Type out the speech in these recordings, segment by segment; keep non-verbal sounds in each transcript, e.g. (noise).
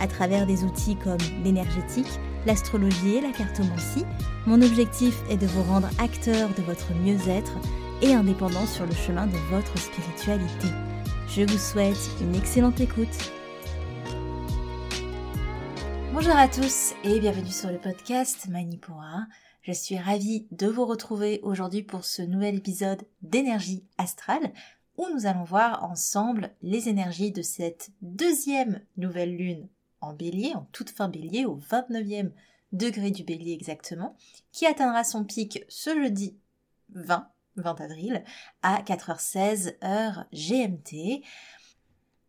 À travers des outils comme l'énergétique, l'astrologie et la cartomancie, mon objectif est de vous rendre acteur de votre mieux-être et indépendant sur le chemin de votre spiritualité. Je vous souhaite une excellente écoute. Bonjour à tous et bienvenue sur le podcast Manipura. Je suis ravie de vous retrouver aujourd'hui pour ce nouvel épisode d'énergie astrale où nous allons voir ensemble les énergies de cette deuxième nouvelle lune en bélier, en toute fin bélier, au 29e degré du bélier exactement, qui atteindra son pic ce jeudi 20, 20 avril, à 4h16 heure GMT,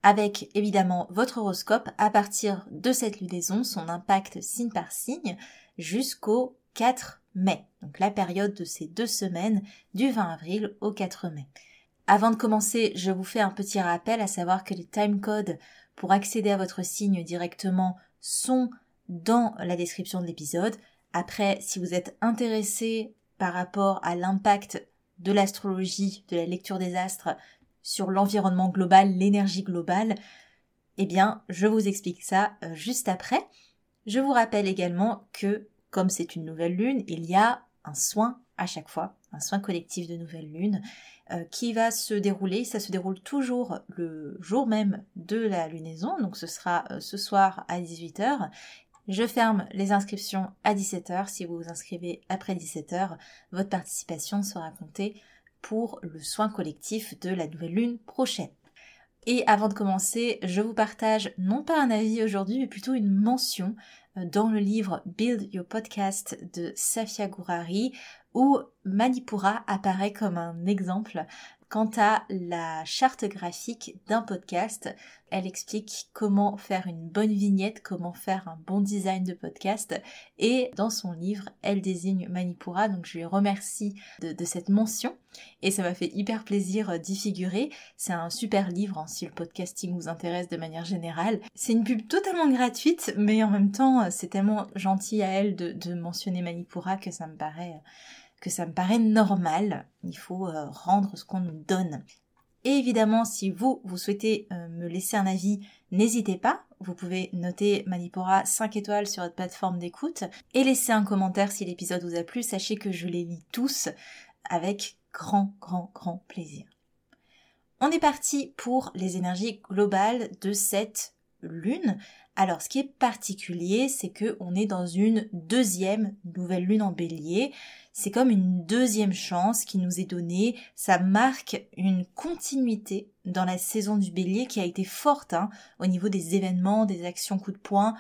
avec évidemment votre horoscope à partir de cette lunaison, son impact signe par signe, jusqu'au 4 mai, donc la période de ces deux semaines du 20 avril au 4 mai. Avant de commencer, je vous fais un petit rappel à savoir que les timecodes pour accéder à votre signe directement sont dans la description de l'épisode. Après, si vous êtes intéressé par rapport à l'impact de l'astrologie, de la lecture des astres sur l'environnement global, l'énergie globale, eh bien, je vous explique ça euh, juste après. Je vous rappelle également que comme c'est une nouvelle lune, il y a un soin à chaque fois, un soin collectif de nouvelle lune, euh, qui va se dérouler. Ça se déroule toujours le jour même de la lunaison, donc ce sera euh, ce soir à 18h. Je ferme les inscriptions à 17h. Si vous vous inscrivez après 17h, votre participation sera comptée pour le soin collectif de la nouvelle lune prochaine. Et avant de commencer, je vous partage non pas un avis aujourd'hui, mais plutôt une mention euh, dans le livre Build Your Podcast de Safia Gourari, où Manipura apparaît comme un exemple Quant à la charte graphique d'un podcast, elle explique comment faire une bonne vignette, comment faire un bon design de podcast. Et dans son livre, elle désigne Manipura, donc je lui remercie de, cette mention. Et ça m'a fait hyper plaisir d'y figurer. C'est un super livre hein, si le podcasting vous intéresse de manière générale. C'est une pub totalement gratuite, mais en même temps, c'est tellement gentil à elle de, de mentionner Manipura que ça me paraît que ça me paraît normal. Il faut euh, rendre ce qu'on nous donne. Et évidemment, si vous, vous souhaitez euh, me laisser un avis, n'hésitez pas. Vous pouvez noter Manipora 5 étoiles sur votre plateforme d'écoute et laisser un commentaire si l'épisode vous a plu. Sachez que je les lis tous avec grand, grand, grand plaisir. On est parti pour les énergies globales de cette lune. Alors, ce qui est particulier, c'est que on est dans une deuxième nouvelle lune en bélier. C'est comme une deuxième chance qui nous est donnée. Ça marque une continuité dans la saison du bélier qui a été forte hein, au niveau des événements, des actions coup de poing.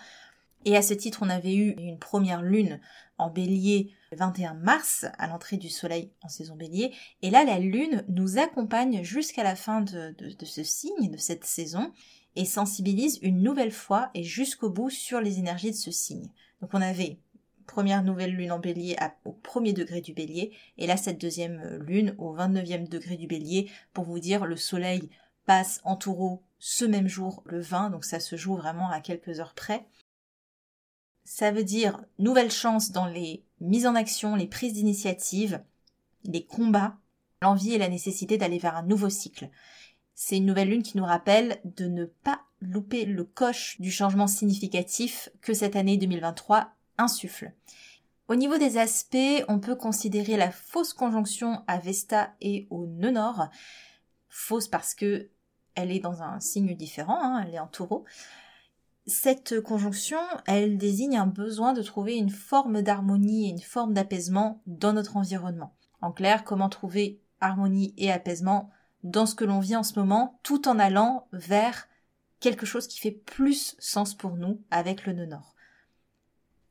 Et à ce titre, on avait eu une première lune en bélier le 21 mars à l'entrée du soleil en saison bélier. Et là, la lune nous accompagne jusqu'à la fin de ce signe, de cette saison et sensibilise une nouvelle fois et jusqu'au bout sur les énergies de ce signe. Donc on avait première nouvelle lune en bélier au premier degré du bélier et là cette deuxième lune au 29e degré du bélier pour vous dire le soleil passe en taureau ce même jour le 20 donc ça se joue vraiment à quelques heures près. Ça veut dire nouvelle chance dans les mises en action, les prises d'initiative, les combats, l'envie et la nécessité d'aller vers un nouveau cycle. C'est une nouvelle lune qui nous rappelle de ne pas louper le coche du changement significatif que cette année 2023 insuffle. Au niveau des aspects, on peut considérer la fausse conjonction à Vesta et au nœud nord. Fausse parce que elle est dans un signe différent, hein, elle est en taureau. Cette conjonction, elle désigne un besoin de trouver une forme d'harmonie et une forme d'apaisement dans notre environnement. En clair, comment trouver harmonie et apaisement dans ce que l'on vit en ce moment, tout en allant vers quelque chose qui fait plus sens pour nous avec le nœud nord.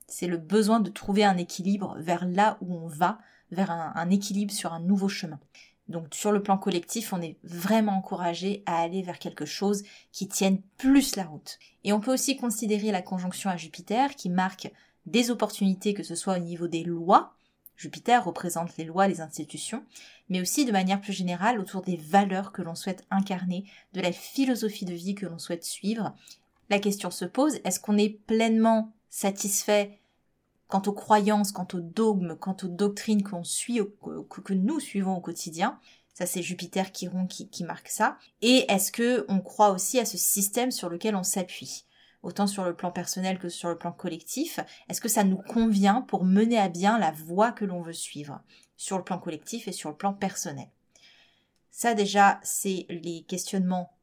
C'est le besoin de trouver un équilibre vers là où on va, vers un, équilibre sur un nouveau chemin. Donc sur le plan collectif, on est vraiment encouragé à aller vers quelque chose qui tienne plus la route. Et on peut aussi considérer la conjonction à Jupiter qui marque des opportunités que ce soit au niveau des lois, Jupiter représente les lois, les institutions, mais aussi de manière plus générale autour des valeurs que l'on souhaite incarner, de la philosophie de vie que l'on souhaite suivre. La question se pose, est-ce qu'on est pleinement satisfait quant aux croyances, quant aux dogmes, quant aux doctrines que nous suivons au quotidien? Ça, c'est Jupiter qui, qui marque ça. Et est-ce que on croit aussi à ce système sur lequel on s'appuie? Autant sur le plan personnel que sur le plan collectif Est-ce que ça nous convient pour mener à bien la voie que l'on veut suivre? Sur le plan collectif et sur le plan personnel Ça déjà, c'est les questionnements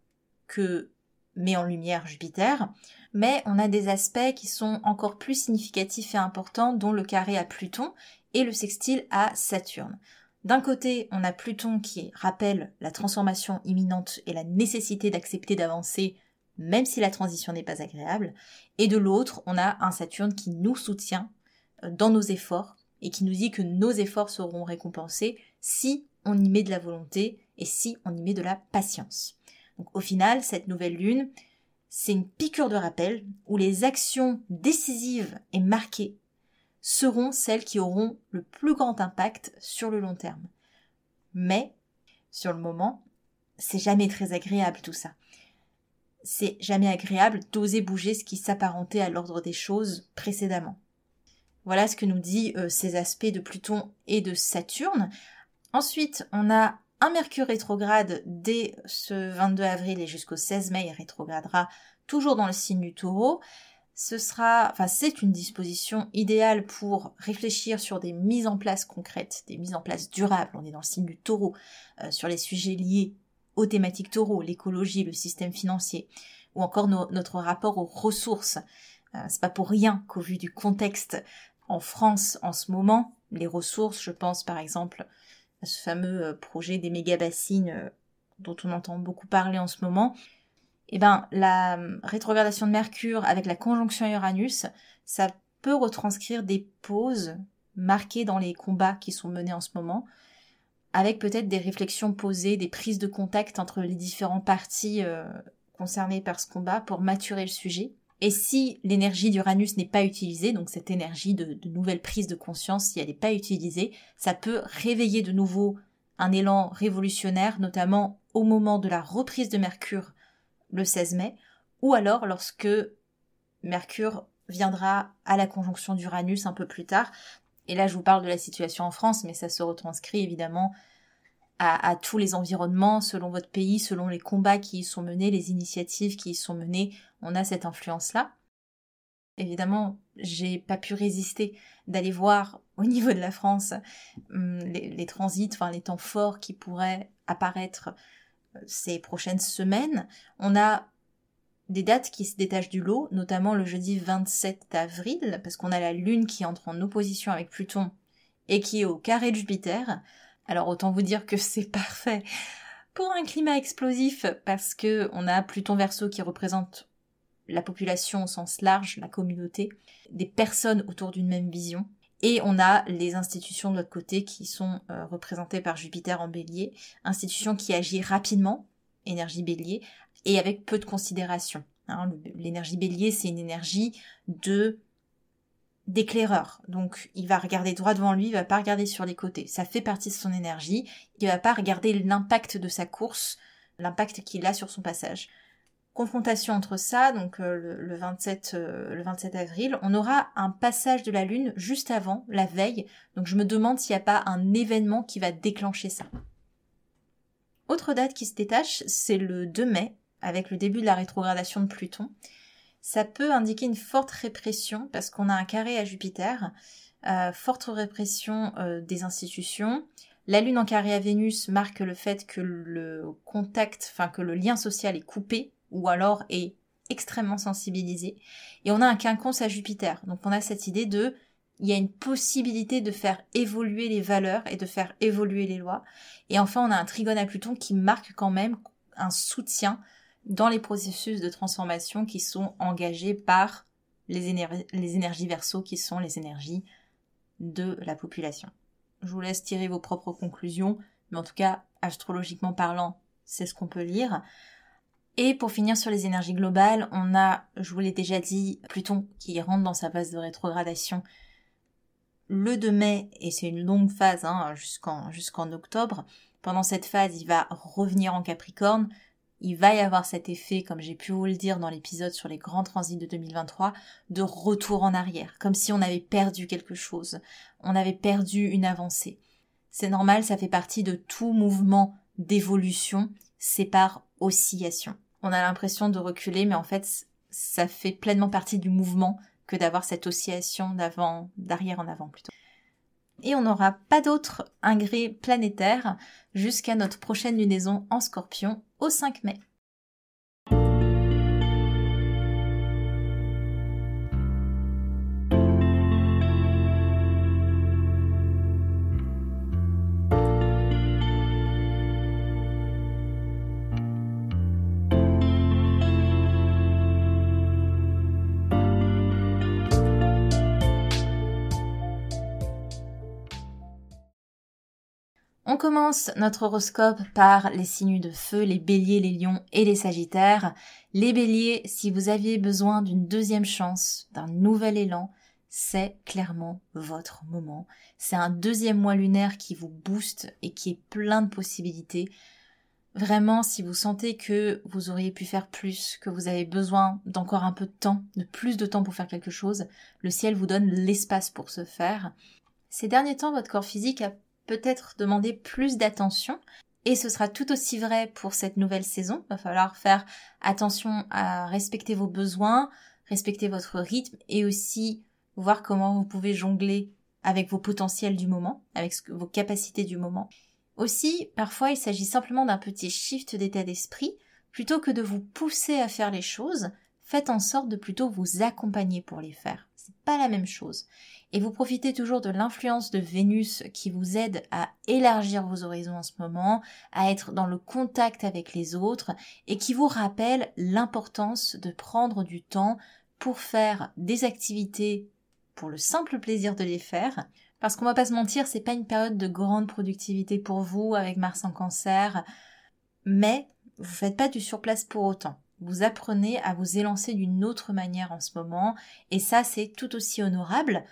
que met en lumière Jupiter, mais on a des aspects qui sont encore plus significatifs et importants, dont le carré à Pluton et le sextile à Saturne. D'un côté, on a Pluton qui rappelle la transformation imminente et la nécessité d'accepter d'avancer même si la transition n'est pas agréable, et de l'autre, on a un Saturne qui nous soutient euh, dans nos efforts et qui nous dit que nos efforts seront récompensés si on y met de la volonté et si on y met de la patience. Au final, cette nouvelle lune, c'est une piqûre de rappel où les actions décisives et marquées seront celles qui auront le plus grand impact sur le long terme. Mais, sur le moment, c'est jamais très agréable tout ça c'est jamais agréable d'oser bouger ce qui s'apparentait à l'ordre des choses précédemment. Voilà ce que nous dit euh, ces aspects de Pluton et de Saturne. Ensuite, on a un Mercure rétrograde dès ce 22 avril et jusqu'au 16 mai, il rétrogradera toujours dans le signe du taureau. Ce sera, enfin, c'est une disposition idéale pour réfléchir sur des mises en place concrètes, des mises en place durables. On est dans le signe du taureau, euh, sur les sujets liés aux thématiques taureaux, l'écologie, le système financier, ou encore notre rapport aux ressources. Euh, c'est pas pour rien qu'au vu du contexte en France en ce moment, les ressources, je pense par exemple à ce fameux euh, projet des méga-bassines euh, dont on entend beaucoup parler en ce moment, eh ben, la rétrogradation de Mercure avec la conjonction Uranus, ça peut retranscrire des pauses marquées dans les combats qui sont menés en ce moment, avec peut-être des réflexions posées, des prises de contact entre les différents parties euh, concernées par ce combat pour maturer le sujet. Et si l'énergie d'Uranus n'est pas utilisée, donc cette énergie de, nouvelle prise de conscience, si elle n'est pas utilisée, ça peut réveiller de nouveau un élan révolutionnaire, notamment au moment de la reprise de Mercure le 16 mai, ou alors lorsque Mercure viendra à la conjonction d'Uranus un peu plus tard. Et là, je vous parle de la situation en France, mais ça se retranscrit évidemment à, tous les environnements, selon votre pays, selon les combats qui y sont menés, les initiatives qui y sont menées. On a cette influence-là. Évidemment, j'ai pas pu résister d'aller voir au niveau de la France hum, les, les transits, enfin les temps forts qui pourraient apparaître euh, ces prochaines semaines. On a des dates qui se détachent du lot, notamment le jeudi 27 avril, parce qu'on a la Lune qui entre en opposition avec Pluton et qui est au carré de Jupiter. Alors autant vous dire que c'est (laughs) parfait pour un climat explosif, parce que on a Pluton Verseau qui représente la population au sens large, la communauté, des personnes autour d'une même vision. Et on a les institutions de l'autre côté qui sont euh, représentées par Jupiter en bélier, institution qui agit rapidement, énergie bélier, et avec peu de considération. Hein. L'énergie bélier, c'est une énergie de d'éclaireur. Donc, il va regarder droit devant lui, il va pas regarder sur les côtés. Ça fait partie de son énergie. Il va pas regarder l'impact de sa course, l'impact qu'il a sur son passage. Confrontation entre ça, donc euh, le, 27, euh, le 27 avril, on aura un passage de la Lune juste avant, la veille. Donc, je me demande s'il n'y a pas un événement qui va déclencher ça. Autre date qui se détache, c'est le 2 mai, avec le début de la rétrogradation de Pluton, ça peut indiquer une forte répression parce qu'on a un carré à Jupiter, euh, forte répression euh, des institutions. La Lune en carré à Vénus marque le fait que le contact, enfin que le lien social est coupé ou alors est extrêmement sensibilisé. Et on a un quinconce à Jupiter. Donc on a cette idée de il y a une possibilité de faire évoluer les valeurs et de faire évoluer les lois. Et enfin, on a un trigone à Pluton qui marque quand même un soutien dans les processus de transformation qui sont engagés par les, énergies verso qui sont les énergies de la population. Je vous laisse tirer vos propres conclusions, mais en tout cas, astrologiquement parlant, c'est ce qu'on peut lire. Et pour finir sur les énergies globales, on a, je vous l'ai déjà dit, Pluton qui rentre dans sa phase de rétrogradation le 2 mai, et c'est une longue phase hein, jusqu'en octobre. Pendant cette phase, il va revenir en Capricorne. Il va y avoir cet effet, comme j'ai pu vous le dire dans l'épisode sur les grands transits de 2023, de retour en arrière, comme si on avait perdu quelque chose, on avait perdu une avancée. C'est normal, ça fait partie de tout mouvement d'évolution, c'est par oscillation. On a l'impression de reculer, mais en fait, ça fait pleinement partie du mouvement que d'avoir cette oscillation d'avant, d'arrière en avant plutôt. Et on n'aura pas d'autres ingrés planétaires jusqu'à notre prochaine lunaison en scorpion au 5 mai. Commence notre horoscope par les signes de feu, les béliers, les lions et les sagittaires. Les béliers, si vous aviez besoin d'une deuxième chance, d'un nouvel élan, c'est clairement votre moment. C'est un deuxième mois lunaire qui vous booste et qui est plein de possibilités. Vraiment, si vous sentez que vous auriez pu faire plus, que vous avez besoin d'encore un peu de temps, de plus de temps pour faire quelque chose, le ciel vous donne l'espace pour ce faire. Ces derniers temps, votre corps physique a peut-être demander plus d'attention. Et ce sera tout aussi vrai pour cette nouvelle saison. Il va falloir faire attention à respecter vos besoins, respecter votre rythme et aussi voir comment vous pouvez jongler avec vos potentiels du moment, avec vos capacités du moment. Aussi, parfois, il s'agit simplement d'un petit shift d'état d'esprit. Plutôt que de vous pousser à faire les choses, faites en sorte de plutôt vous accompagner pour les faire. Pas la même chose et vous profitez toujours de l'influence de Vénus qui vous aide à élargir vos horizons en ce moment, à être dans le contact avec les autres et qui vous rappelle l'importance de prendre du temps pour faire des activités pour le simple plaisir de les faire. Parce qu'on va pas se mentir, c'est pas une période de grande productivité pour vous avec Mars en cancer, mais vous faites pas du surplace pour autant. Vous apprenez à vous élancer d'une autre manière en ce moment, et ça c'est tout aussi honorable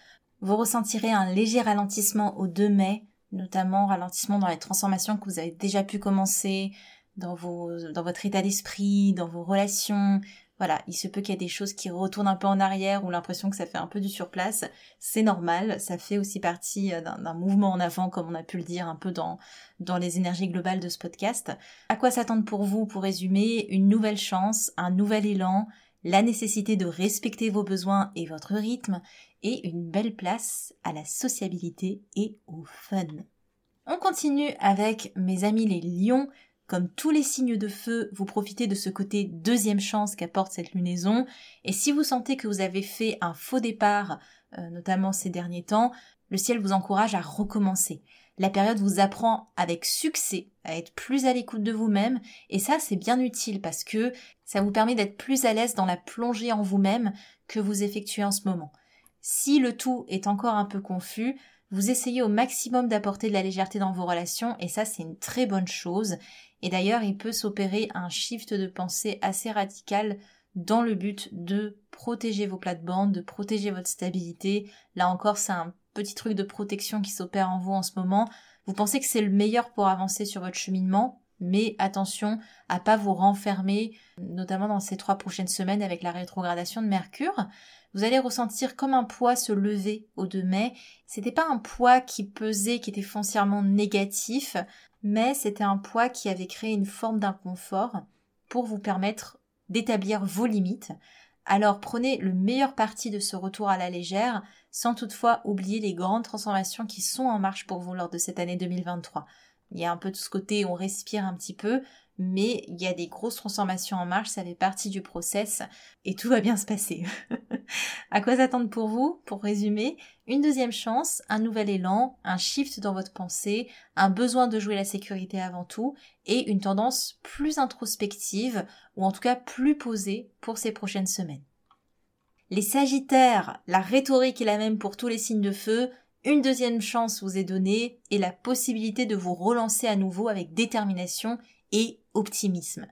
vous ressentirez un léger ralentissement au 2 mai, notamment ralentissement dans les transformations que vous avez déjà pu commencer, dans, dans votre état d'esprit, dans vos relations. Voilà, il se peut qu'il y ait des choses qui retournent un peu en arrière ou l'impression que ça fait un peu du surplace. C'est normal, ça fait aussi partie euh, d'un mouvement en avant, comme on a pu le dire un peu dans, dans les énergies globales de ce podcast. À quoi s'attendre pour vous, pour résumer? Une nouvelle chance, un nouvel élan, la nécessité de respecter vos besoins et votre rythme, et une belle place à la sociabilité et au fun. On continue avec mes amis les lions. Comme tous les signes de feu, vous profitez de ce côté deuxième chance qu'apporte cette lunaison. Et si vous sentez que vous avez fait un faux départ, euh, notamment ces derniers temps, le ciel vous encourage à recommencer. La période vous apprend avec succès à être plus à l'écoute de vous-même et ça c'est bien utile parce que ça vous permet d'être plus à l'aise dans la plongée en vous-même que vous effectuez en ce moment. Si le tout est encore un peu confus, vous essayez au maximum d'apporter de la légèreté dans vos relations et ça c'est une très bonne chose. Et d'ailleurs il peut s'opérer un shift de pensée assez radical dans le but de protéger vos plates-bandes, de protéger votre stabilité. Là encore c'est un petit truc de protection qui s'opère en vous en ce moment. Vous pensez que c'est le meilleur pour avancer sur votre cheminement, mais attention à pas vous renfermer, notamment dans ces trois prochaines semaines avec la rétrogradation de Mercure vous allez ressentir comme un poids se lever au 2 mai. C'était pas un poids qui pesait, qui était foncièrement négatif, mais c'était un poids qui avait créé une forme d'inconfort pour vous permettre d'établir vos limites. Alors prenez le meilleur parti de ce retour à la légère, sans toutefois oublier les grandes transformations qui sont en marche pour vous lors de cette année 2023. Il y a un peu de ce côté on respire un petit peu, mais il y a des grosses transformations en marche, ça fait partie du process et tout va bien se passer. (laughs) à quoi s'attendre pour vous? Pour résumer, une deuxième chance, un nouvel élan, un shift dans votre pensée, un besoin de jouer la sécurité avant tout et une tendance plus introspective ou en tout cas plus posée pour ces prochaines semaines. Les Sagittaires, la rhétorique est la même pour tous les signes de feu, Une deuxième chance vous est donnée et la possibilité de vous relancer à nouveau avec détermination et optimisme.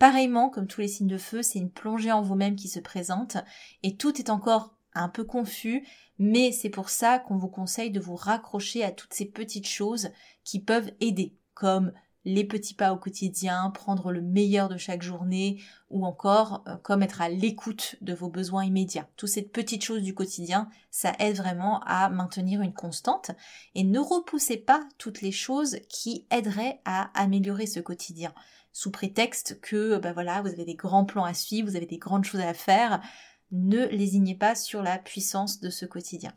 Pareillement, comme tous les signes de feu, c'est une plongée en vous-même qui se présente et tout est encore un peu confus, mais c'est pour ça qu'on vous conseille de vous raccrocher à toutes ces petites choses qui peuvent aider, comme les petits pas au quotidien, prendre le meilleur de chaque journée, ou encore euh, comme être à l'écoute de vos besoins immédiats. Toutes ces petites choses du quotidien, ça aide vraiment à maintenir une constante. Et ne repoussez pas toutes les choses qui aideraient à améliorer ce quotidien. Sous prétexte que, ben voilà, vous avez des grands plans à suivre, vous avez des grandes choses à faire, ne lésignez pas sur la puissance de ce quotidien.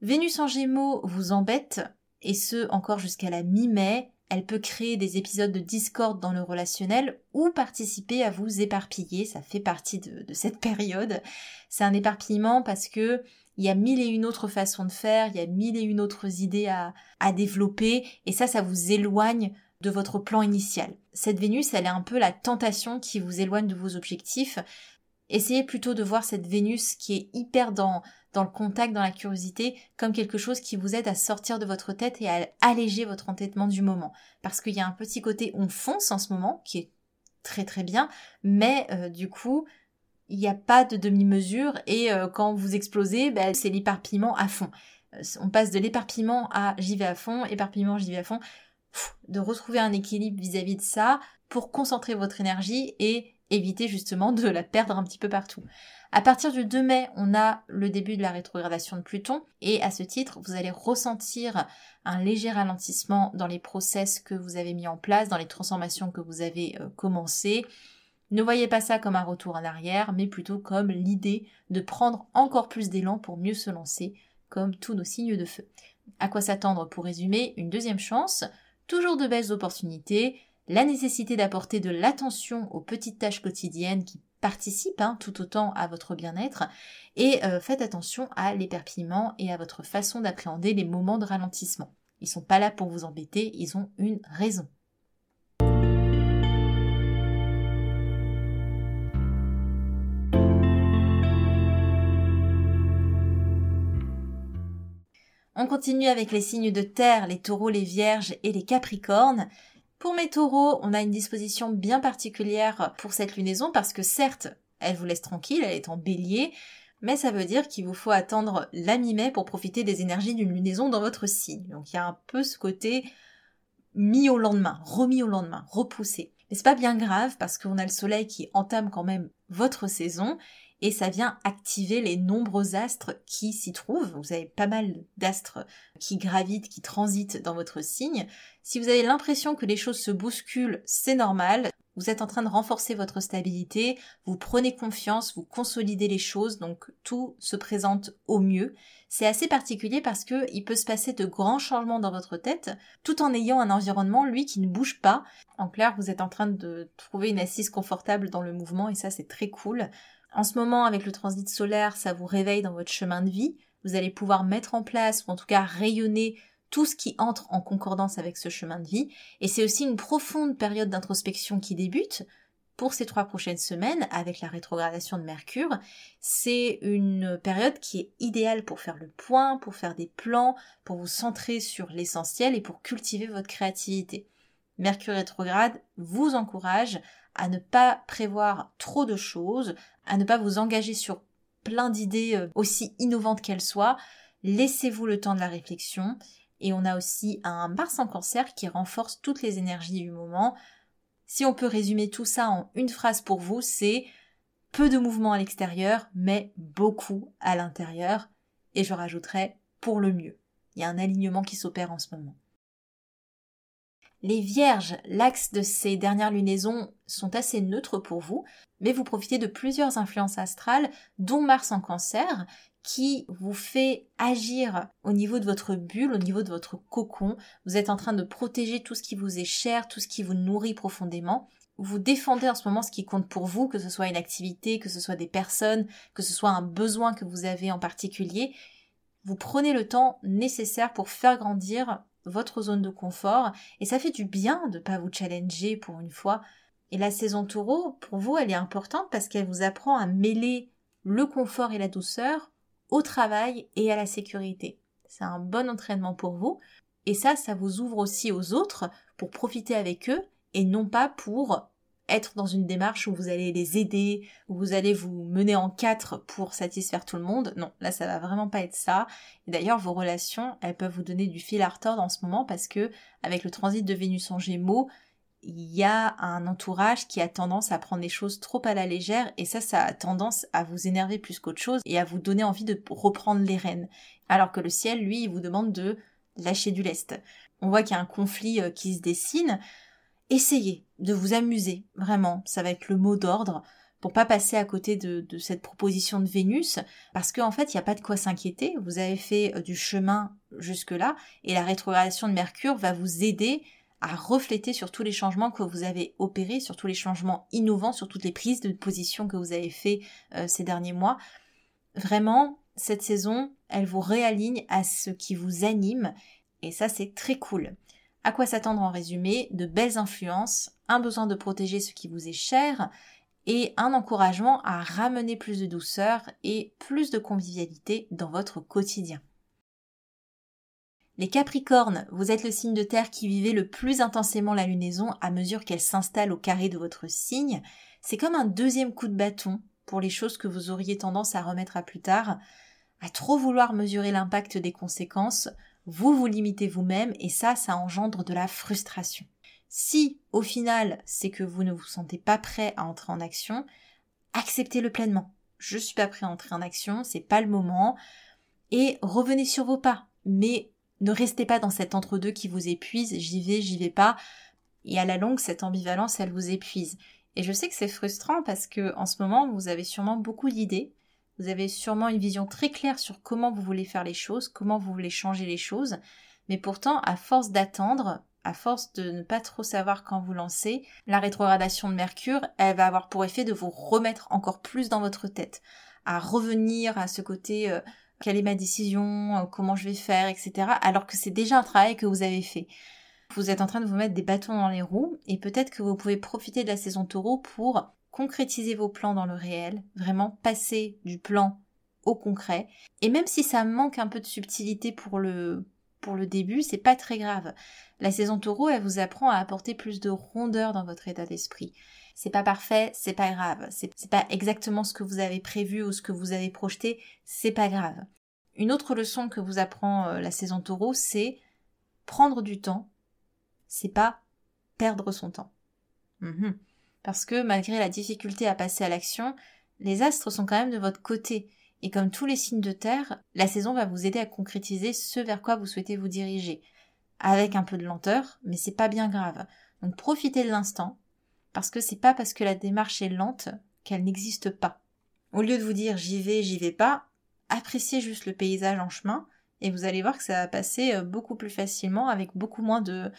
Vénus en Gémeaux vous embête, et ce encore jusqu'à la mi-mai, elle peut créer des épisodes de discorde dans le relationnel ou participer à vous éparpiller. Ça fait partie de, cette période. C'est un éparpillement parce que il y a mille et une autres façons de faire, il y a mille et une autres idées à, à développer, et ça, ça vous éloigne de votre plan initial. Cette Vénus, elle est un peu la tentation qui vous éloigne de vos objectifs. Essayez plutôt de voir cette Vénus qui est hyper dans, dans le contact, dans la curiosité, comme quelque chose qui vous aide à sortir de votre tête et à alléger votre entêtement du moment. Parce qu'il y a un petit côté on fonce en ce moment, qui est très très bien, mais euh, du coup, il n'y a pas de demi-mesure et euh, quand vous explosez, ben, c'est l'éparpillement à fond. Euh, on passe de l'éparpillement à j'y vais à fond, éparpillement, j'y vais à fond. de retrouver un équilibre vis à -vis de ça pour concentrer votre énergie et éviter justement de la perdre un petit peu partout. À partir du 2 mai, on a le début de la rétrogradation de Pluton et à ce titre, vous allez ressentir un léger ralentissement dans les process que vous avez mis en place, dans les transformations que vous avez euh, commencées. Ne voyez pas ça comme un retour en arrière, mais plutôt comme l'idée de prendre encore plus d'élan pour mieux se lancer, comme tous nos signes de feu. À quoi s'attendre pour résumer? Une deuxième chance, toujours de belles opportunités, la nécessité d'apporter de l'attention aux petites tâches quotidiennes qui participe hein, tout autant à votre bien-être et euh, faites attention à l'éperpillement et à votre façon d'appréhender les moments de ralentissement. Ils sont pas là pour vous embêter, ils ont une raison. On continue avec les signes de terre, les taureaux, les vierges et les capricornes. Pour mes taureaux, on a une disposition bien particulière pour cette lunaison parce que certes, elle vous laisse tranquille, elle est en bélier, mais ça veut dire qu'il vous faut attendre la mi-mai pour profiter des énergies d'une lunaison dans votre signe. Donc il y a un peu ce côté mis au lendemain, remis au lendemain, repoussé. Mais c'est pas bien grave parce qu'on a le soleil qui entame quand même votre saison et ça vient activer les nombreux astres qui s'y trouvent. Vous avez pas mal d'astres qui gravitent, qui transitent dans votre signe. Si vous avez l'impression que les choses se bousculent, c'est normal. Vous êtes en train de renforcer votre stabilité, vous prenez confiance, vous consolidez les choses, donc tout se présente au mieux. C'est assez particulier parce que il peut se passer de grands changements dans votre tête, tout en ayant un environnement, lui, qui ne bouge pas. En clair, vous êtes en train de trouver une assise confortable dans le mouvement et ça, c'est très cool. En ce moment, avec le transit solaire, ça vous réveille dans votre chemin de vie. Vous allez pouvoir mettre en place, ou en tout cas rayonner tout ce qui entre en concordance avec ce chemin de vie. Et c'est aussi une profonde période d'introspection qui débute pour ces trois prochaines semaines avec la rétrogradation de Mercure. C'est une période qui est idéale pour faire le point, pour faire des plans, pour vous centrer sur l'essentiel et pour cultiver votre créativité. Mercure rétrograde vous encourage à ne pas prévoir trop de choses, à ne pas vous engager sur plein d'idées euh, aussi innovantes qu'elles soient. Laissez-vous le temps de la réflexion. Et on a aussi un Mars en cancer qui renforce toutes les énergies du moment. Si on peut résumer tout ça en une phrase pour vous, c'est peu de mouvement à l'extérieur, mais beaucoup à l'intérieur. Et je rajouterai pour le mieux. Il y a un alignement qui s'opère en ce moment. Les vierges, l'axe de ces dernières lunaisons sont assez neutres pour vous, mais vous profitez de plusieurs influences astrales, dont Mars en cancer, qui vous fait agir au niveau de votre bulle, au niveau de votre cocon. Vous êtes en train de protéger tout ce qui vous est cher, tout ce qui vous nourrit profondément. Vous défendez en ce moment ce qui compte pour vous, que ce soit une activité, que ce soit des personnes, que ce soit un besoin que vous avez en particulier. Vous prenez le temps nécessaire pour faire grandir votre zone de confort et ça fait du bien de pas vous challenger pour une fois. Et la saison taureau, pour vous, elle est importante parce qu'elle vous apprend à mêler le confort et la douceur au travail et à la sécurité. c'est un bon entraînement pour vous. Et ça, ça vous ouvre aussi aux autres pour profiter avec eux et non pas pour être dans une démarche où vous allez les aider, où vous allez vous mener en quatre pour satisfaire tout le monde. Non, là ça va vraiment pas être ça. Et d'ailleurs vos relations, elles peuvent vous donner du fil à retordre en ce moment parce que avec le transit de Vénus en Gémeaux, il y a un entourage qui a tendance à prendre les choses trop à la légère et ça, ça a tendance à vous énerver plus qu'autre chose et à vous donner envie de reprendre les rênes. Alors que le ciel, lui, il vous demande de lâcher du lest. On voit qu'il y a un conflit euh, qui se dessine. Essayez de vous amuser, vraiment, ça va être le mot d'ordre pour pas passer à côté de, cette proposition de Vénus, parce qu'en fait, il n'y a pas de quoi s'inquiéter. Vous avez fait euh, du chemin jusque-là, et la rétrogradation de Mercure va vous aider à refléter sur tous les changements que vous avez opérés, sur tous les changements innovants, sur toutes les prises de position que vous avez fait euh, ces derniers mois. Vraiment, cette saison, elle vous réaligne à ce qui vous anime et ça c'est très cool. À quoi s'attendre en résumé? De belles influences, un besoin de protéger ce qui vous est cher et un encouragement à ramener plus de douceur et plus de convivialité dans votre quotidien. Les Capricornes, vous êtes le signe de terre qui vivait le plus intensément la lunaison à mesure qu'elle s'installe au carré de votre signe. C'est comme un deuxième coup de bâton pour les choses que vous auriez tendance à remettre à plus tard. À trop vouloir mesurer l'impact des conséquences, vous vous limitez vous-même et ça, ça engendre de la frustration. Si, au final, c'est que vous ne vous sentez pas prêt à entrer en action, acceptez-le pleinement. Je suis pas prêt à entrer en action, c'est pas le moment. Et revenez sur vos pas. Mais ne restez pas dans cet entre-deux qui vous épuise, j'y vais, j'y vais pas. Et à la longue, cette ambivalence, elle vous épuise. Et je sais que c'est frustrant parce que en ce moment, vous avez sûrement beaucoup d'idées. Vous avez sûrement une vision très claire sur comment vous voulez faire les choses, comment vous voulez changer les choses. Mais pourtant, à force d'attendre, à force de ne pas trop savoir quand vous lancez, la rétrogradation de Mercure, elle va avoir pour effet de vous remettre encore plus dans votre tête, à revenir à ce côté euh, quelle est ma décision, comment je vais faire, etc. Alors que c'est déjà un travail que vous avez fait. Vous êtes en train de vous mettre des bâtons dans les roues et peut-être que vous pouvez profiter de la saison taureau pour concrétiser vos plans dans le réel, vraiment passer du plan au concret. Et même si ça manque un peu de subtilité pour le, pour le début, c'est pas très grave. La saison taureau, elle vous apprend à apporter plus de rondeur dans votre état d'esprit. C'est pas parfait, c'est pas grave. C'est pas exactement ce que vous avez prévu ou ce que vous avez projeté, c'est pas grave. Une autre leçon que vous apprend euh, la saison taureau, c'est prendre du temps, c'est pas perdre son temps. Mhm. Parce que malgré la difficulté à passer à l'action, les astres sont quand même de votre côté. Et comme tous les signes de terre, la saison va vous aider à concrétiser ce vers quoi vous souhaitez vous diriger. Avec un peu de lenteur, mais c'est pas bien grave. Donc profitez de l'instant, parce que c'est pas parce que la démarche est lente qu'elle n'existe pas. Au lieu de vous dire j'y vais, j'y vais pas, appréciez juste le paysage en chemin et vous allez voir que ça va passer euh, beaucoup plus facilement avec beaucoup moins de,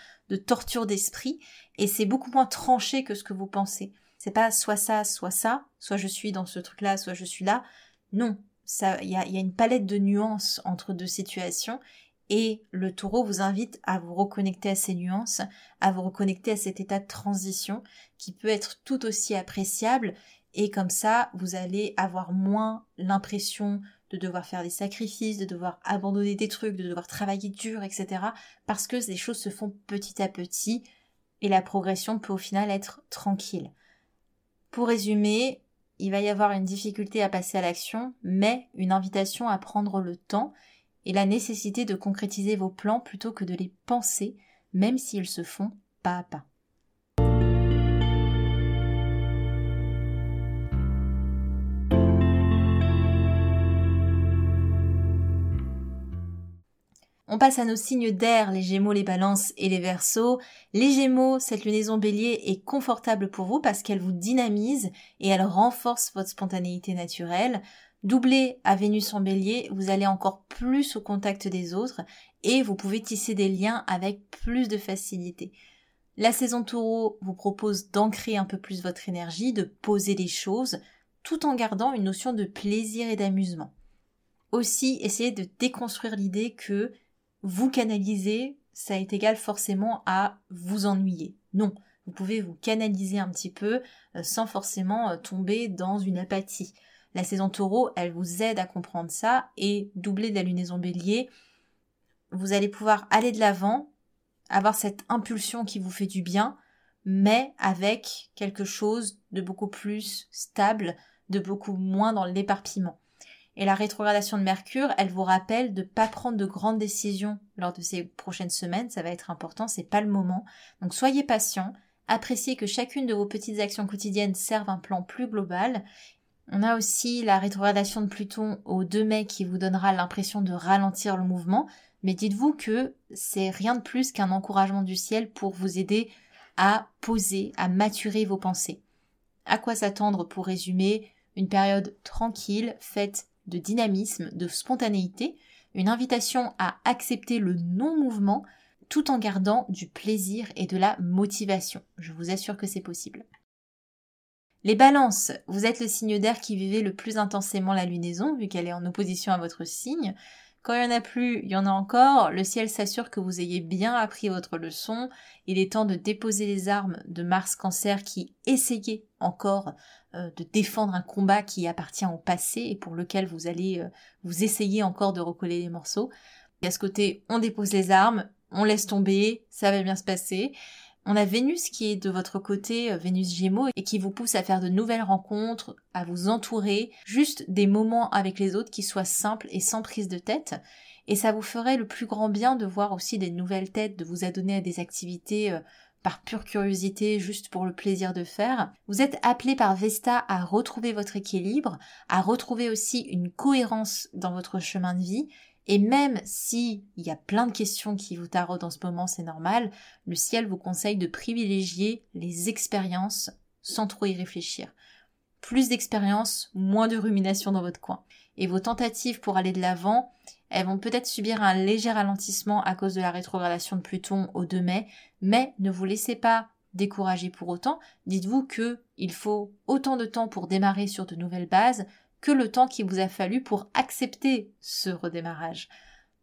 torture d'esprit et c'est beaucoup moins tranché que ce que vous pensez. C'est pas soit ça, soit ça, soit je suis dans ce truc-là, soit je suis là. Non, il y a une palette de nuances entre deux situations et le taureau vous invite à vous reconnecter à ces nuances, à vous reconnecter à cet état de transition qui peut être tout aussi appréciable et comme ça vous allez avoir moins l'impression de devoir faire des sacrifices, de devoir abandonner des trucs, de devoir travailler dur, etc. parce que les choses se font petit à petit et la progression peut au final être tranquille. Pour résumer, il va y avoir une difficulté à passer à l'action, mais une invitation à prendre le temps et la nécessité de concrétiser vos plans plutôt que de les penser, même s'ils se font pas à pas. On passe à nos signes d'air, les Gémeaux, les Balances et les Verseaux. Les Gémeaux, cette lunaison Bélier est confortable pour vous parce qu'elle vous dynamise et elle renforce votre spontanéité naturelle. Doublé à Vénus en bélier, vous allez encore plus au contact des autres et vous pouvez tisser des liens avec plus de facilité. La saison taureau vous propose d'ancrer un peu plus votre énergie, de poser les choses, tout en gardant une notion de plaisir et d'amusement. Aussi, essayez de déconstruire l'idée que vous canaliser, ça est égal forcément à vous ennuyer. Non, vous pouvez vous canaliser un petit peu euh, sans forcément euh, tomber dans une apathie. La saison taureau, elle vous aide à comprendre ça et doublé de la lunaison bélier, vous allez pouvoir aller de l'avant, avoir cette impulsion qui vous fait du bien, mais avec quelque chose de beaucoup plus stable, de beaucoup moins dans l'éparpillement. Et la rétrogradation de Mercure, elle vous rappelle de ne pas prendre de grandes décisions lors de ces prochaines semaines, ça va être important, c'est pas le moment. Donc soyez patient, appréciez que chacune de vos petites actions quotidiennes serve un plan plus global. On a aussi la rétrogradation de Pluton au 2 mai qui vous donnera l'impression de ralentir le mouvement, mais dites-vous que c'est rien de plus qu'un encouragement du ciel pour vous aider à poser, à maturer vos pensées. À quoi s'attendre pour résumer Une période tranquille, faite de dynamisme, de spontanéité, une invitation à accepter le non-mouvement tout en gardant du plaisir et de la motivation. Je vous assure que c'est possible. Les balances, vous êtes le signe d'air qui vivait le plus intensément la lunaison, vu qu'elle est en opposition à votre signe. Quand il n'y en a plus, il y en a encore. Le ciel s'assure que vous ayez bien appris votre leçon. Il est temps de déposer les armes de Mars Cancer qui essayait encore euh, de défendre un combat qui appartient au passé et pour lequel vous allez euh, vous essayer encore de recoller les morceaux. Et à ce côté, on dépose les armes, on laisse tomber, ça va bien se passer. On a Vénus qui est de votre côté, euh, Vénus Gémeaux, et qui vous pousse à faire de nouvelles rencontres, à vous entourer, juste des moments avec les autres qui soient simples et sans prise de tête. Et ça vous ferait le plus grand bien de voir aussi des nouvelles têtes, de vous adonner à des activités euh, par pure curiosité, juste pour le plaisir de faire. Vous êtes appelé par Vesta à retrouver votre équilibre, à retrouver aussi une cohérence dans votre chemin de vie et même si il y a plein de questions qui vous taraudent en ce moment, c'est normal, le ciel vous conseille de privilégier les expériences sans trop y réfléchir. Plus d'expériences, moins de rumination dans votre coin. Et vos tentatives pour aller de l'avant, elles vont peut-être subir un léger ralentissement à cause de la rétrogradation de Pluton au 2 mai, mais ne vous laissez pas décourager pour autant. Dites-vous que il faut autant de temps pour démarrer sur de nouvelles bases que le temps qu'il vous a fallu pour accepter ce redémarrage.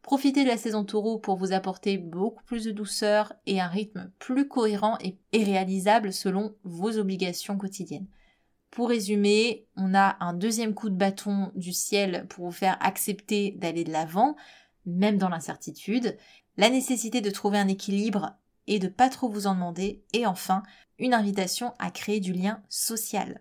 Profitez de la saison taureau pour vous apporter beaucoup plus de douceur et un rythme plus cohérent et, réalisable selon vos obligations quotidiennes. Pour résumer, on a un deuxième coup de bâton du ciel pour vous faire accepter d'aller de l'avant, même dans l'incertitude, la nécessité de trouver un équilibre et de pas trop vous en demander, et enfin, une invitation à créer du lien social.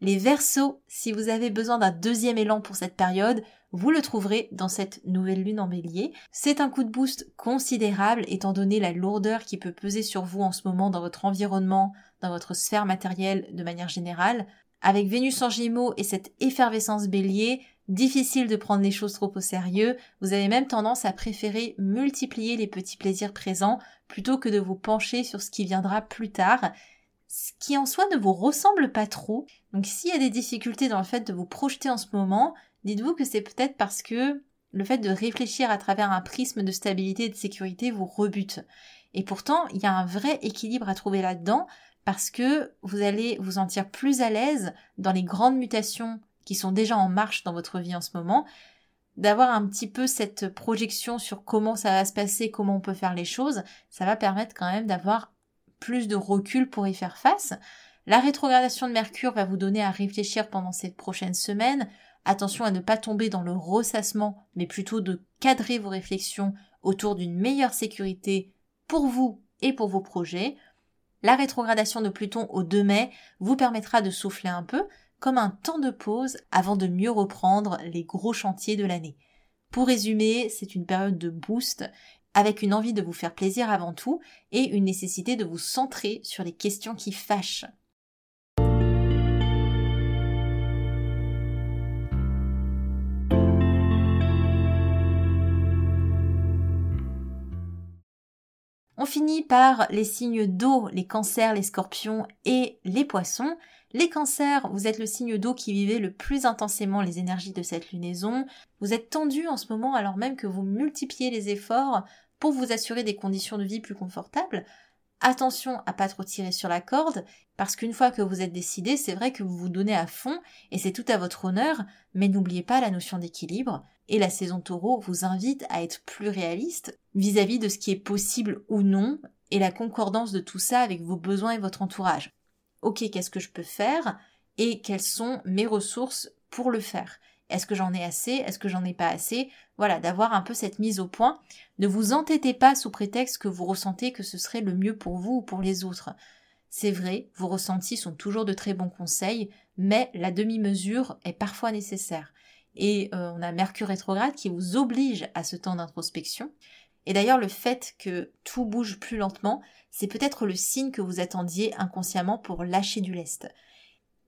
Les Verseaux, si vous avez besoin d'un deuxième élan pour cette période, vous le trouverez dans cette nouvelle lune en bélier. C'est un coup de boost considérable étant donné la lourdeur qui peut peser sur vous en ce moment dans votre environnement, dans votre sphère matérielle de manière générale. Avec Vénus en Gémeaux et cette effervescence bélier, difficile de prendre les choses trop au sérieux, vous avez même tendance à préférer multiplier les petits plaisirs présents plutôt que de vous pencher sur ce qui viendra plus tard ce qui en soi ne vous ressemble pas trop. Donc s'il y a des difficultés dans le fait de vous projeter en ce moment, dites-vous que c'est peut-être parce que le fait de réfléchir à travers un prisme de stabilité et de sécurité vous rebute. Et pourtant, il y a un vrai équilibre à trouver là-dedans parce que vous allez vous sentir plus à l'aise dans les grandes mutations qui sont déjà en marche dans votre vie en ce moment, d'avoir un petit peu cette projection sur comment ça va se passer, comment on peut faire les choses, ça va permettre quand même d'avoir plus de recul pour y faire face. La rétrogradation de Mercure va vous donner à réfléchir pendant cette prochaine semaine. Attention à ne pas tomber dans le ressassement, mais plutôt de cadrer vos réflexions autour d'une meilleure sécurité pour vous et pour vos projets. La rétrogradation de Pluton au 2 mai vous permettra de souffler un peu, comme un temps de pause avant de mieux reprendre les gros chantiers de l'année. Pour résumer, c'est une période de boost avec une envie de vous faire plaisir avant tout et une nécessité de vous centrer sur les questions qui fâchent. On finit par les signes d'eau, les cancers, les scorpions et les poissons. Les cancers, vous êtes le signe d'eau qui vivait le plus intensément les énergies de cette lunaison. Vous êtes tendu en ce moment alors même que vous multipliez les efforts pour vous assurer des conditions de vie plus confortables, attention à pas trop tirer sur la corde, parce qu'une fois que vous êtes décidé, c'est vrai que vous vous donnez à fond, et c'est tout à votre honneur, mais n'oubliez pas la notion d'équilibre, et la saison taureau vous invite à être plus réaliste vis-à-vis de ce qui est possible ou non, et la concordance de tout ça avec vos besoins et votre entourage. Ok, qu'est-ce que je peux faire, et quelles sont mes ressources pour le faire? Est-ce que j'en ai assez? Est-ce que j'en ai pas assez? Voilà, d'avoir un peu cette mise au point. Ne vous entêtez pas sous prétexte que vous ressentez que ce serait le mieux pour vous ou pour les autres. C'est vrai, vos ressentis sont toujours de très bons conseils, mais la demi-mesure est parfois nécessaire. Et euh, on a Mercure rétrograde qui vous oblige à ce temps d'introspection. Et d'ailleurs, le fait que tout bouge plus lentement, c'est peut-être le signe que vous attendiez inconsciemment pour lâcher du lest.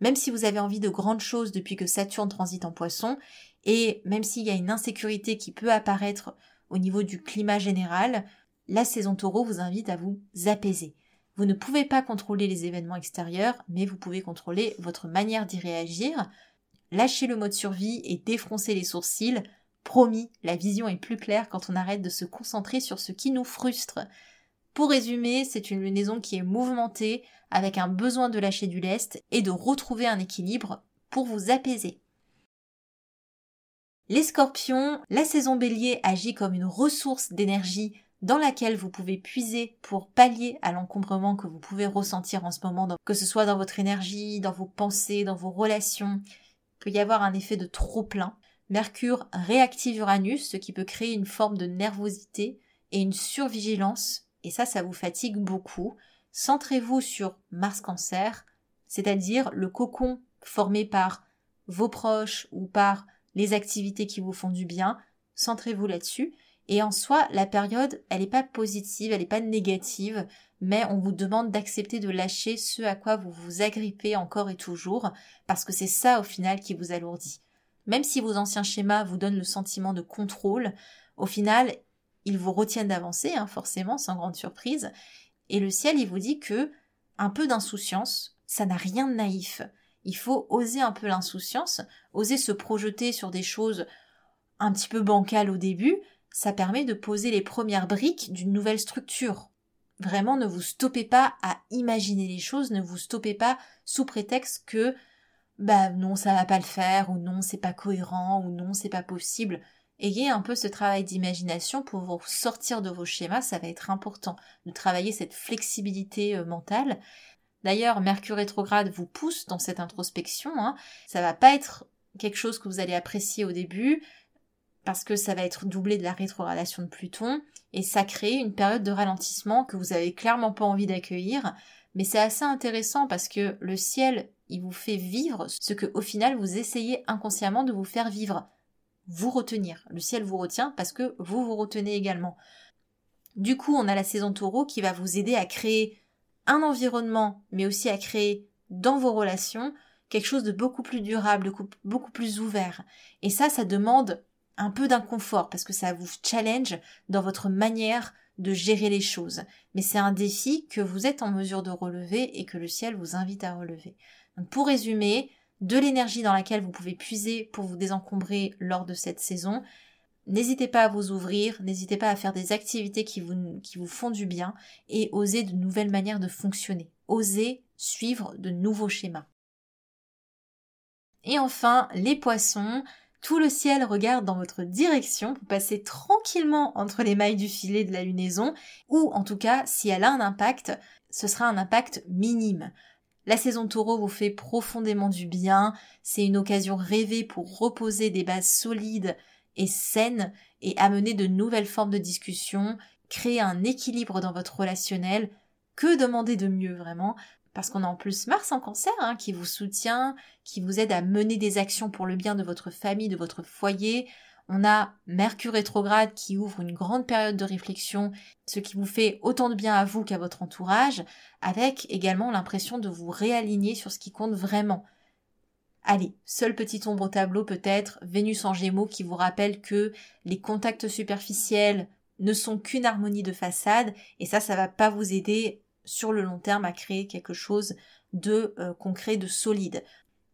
Même si vous avez envie de grandes choses depuis que Saturne transite en poisson, et même s'il y a une insécurité qui peut apparaître au niveau du climat général, la saison taureau vous invite à vous apaiser. Vous ne pouvez pas contrôler les événements extérieurs, mais vous pouvez contrôler votre manière d'y réagir. Lâchez le mode survie et défroncez les sourcils. Promis, la vision est plus claire quand on arrête de se concentrer sur ce qui nous frustre. Pour résumer, c'est une lunaison qui est mouvementée, avec un besoin de lâcher du lest et de retrouver un équilibre pour vous apaiser. Les scorpions, la saison bélier agit comme une ressource d'énergie dans laquelle vous pouvez puiser pour pallier à l'encombrement que vous pouvez ressentir en ce moment, que ce soit dans votre énergie, dans vos pensées, dans vos relations. Il peut y avoir un effet de trop plein. Mercure réactive Uranus, ce qui peut créer une forme de nervosité et une survigilance, et ça, ça vous fatigue beaucoup. Centrez-vous sur Mars Cancer, c'est-à-dire le cocon formé par vos proches ou par les activités qui vous font du bien. Centrez-vous là-dessus. Et en soi, la période, elle n'est pas positive, elle n'est pas négative, mais on vous demande d'accepter de lâcher ce à quoi vous vous agrippez encore et toujours, parce que c'est ça au final qui vous alourdit. Même si vos anciens schémas vous donnent le sentiment de contrôle, au final, ils vous retiennent d'avancer, hein, forcément, sans grande surprise. Et le ciel, il vous dit que un peu d'insouciance, ça n'a rien de naïf. Il faut oser un peu l'insouciance, oser se projeter sur des choses un petit peu bancales au début, ça permet de poser les premières briques d'une nouvelle structure. Vraiment, ne vous stoppez pas à imaginer les choses, ne vous stoppez pas sous prétexte que bah non, ça va pas le faire, ou non, c'est pas cohérent, ou non, c'est pas possible. Ayez un peu ce travail d'imagination pour vous sortir de vos schémas, ça va être important de travailler cette flexibilité euh, mentale. D'ailleurs, Mercure rétrograde vous pousse dans cette introspection. Hein. Ça va pas être quelque chose que vous allez apprécier au début parce que ça va être doublé de la rétrogradation de Pluton et ça crée une période de ralentissement que vous avez clairement pas envie d'accueillir. Mais c'est assez intéressant parce que le ciel, il vous fait vivre ce que au final vous essayez inconsciemment de vous faire vivre vous retenir. Le ciel vous retient parce que vous vous retenez également. Du coup, on a la saison taureau qui va vous aider à créer un environnement, mais aussi à créer dans vos relations quelque chose de beaucoup plus durable, beaucoup plus ouvert. Et ça, ça demande un peu d'inconfort parce que ça vous challenge dans votre manière de gérer les choses. Mais c'est un défi que vous êtes en mesure de relever et que le ciel vous invite à relever. Pour résumer, de l'énergie dans laquelle vous pouvez puiser pour vous désencombrer lors de cette saison. N'hésitez pas à vous ouvrir, n'hésitez pas à faire des activités qui vous, font du bien et osez de nouvelles manières de fonctionner. Osez suivre de nouveaux schémas. Et enfin, les poissons, tout le ciel regarde dans votre direction, vous passez tranquillement entre les mailles du filet de la lunaison, ou en tout cas, si elle a un impact, ce sera un impact minime. La saison taureau vous fait profondément du bien, c'est une occasion rêvée pour reposer des bases solides et saines et amener de nouvelles formes de discussion, créer un équilibre dans votre relationnel. Que demander de mieux vraiment? Parce qu'on a en plus Mars en cancer hein, qui vous soutient, qui vous aide à mener des actions pour le bien de votre famille, de votre foyer, on a Mercure rétrograde qui ouvre une grande période de réflexion, ce qui vous fait autant de bien à vous qu'à votre entourage, avec également l'impression de vous réaligner sur ce qui compte vraiment. Allez, seule petite ombre au tableau peut-être, Vénus en gémeaux qui vous rappelle que les contacts superficiels ne sont qu'une harmonie de façade, et ça, ça va pas vous aider sur le long terme à créer quelque chose de euh, concret, de solide.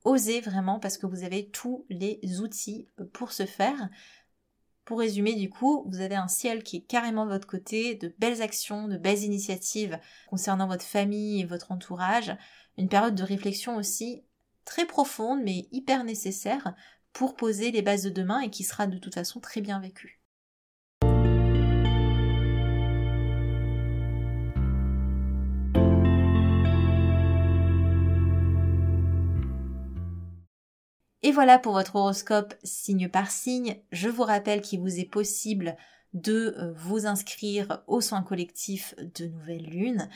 Osez vraiment parce que vous avez tous les outils pour ce faire. Pour résumer, du coup, vous avez un ciel qui est carrément de votre côté, de belles actions, de belles initiatives concernant votre famille et votre entourage, une période de réflexion aussi très profonde mais hyper nécessaire pour poser les bases de demain et qui sera de toute façon très bien vécue. Et voilà pour votre horoscope signe par signe. Je vous rappelle qu'il vous est possible de euh, vous inscrire aux soins collectifs de Nouvelle Lune.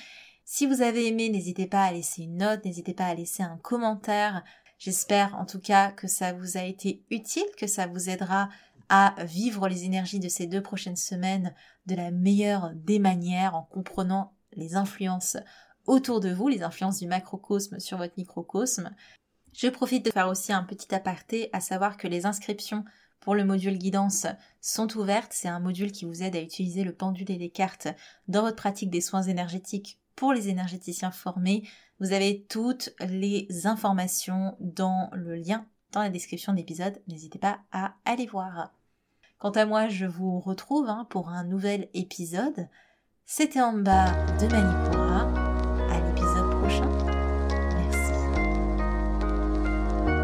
Si vous avez aimé, n'hésitez pas à laisser une note, n'hésitez pas à laisser un commentaire. J'espère en tout cas que ça vous a été utile, que ça vous aidera à vivre les énergies de ces deux prochaines semaines de la meilleure des manières en comprenant les influences autour de vous, les influences du macrocosme sur votre microcosme. Je profite de faire aussi un petit aparté, à savoir que les inscriptions pour le module guidance sont ouvertes. C'est un module qui vous aide à utiliser le pendule et les cartes dans votre pratique des soins énergétiques pour les énergéticiens formés. Vous avez toutes les informations dans le lien dans la description de l'épisode. N'hésitez pas à aller voir. Quant à moi, je vous retrouve hein, pour un nouvel épisode. C'était en bas de Manipura.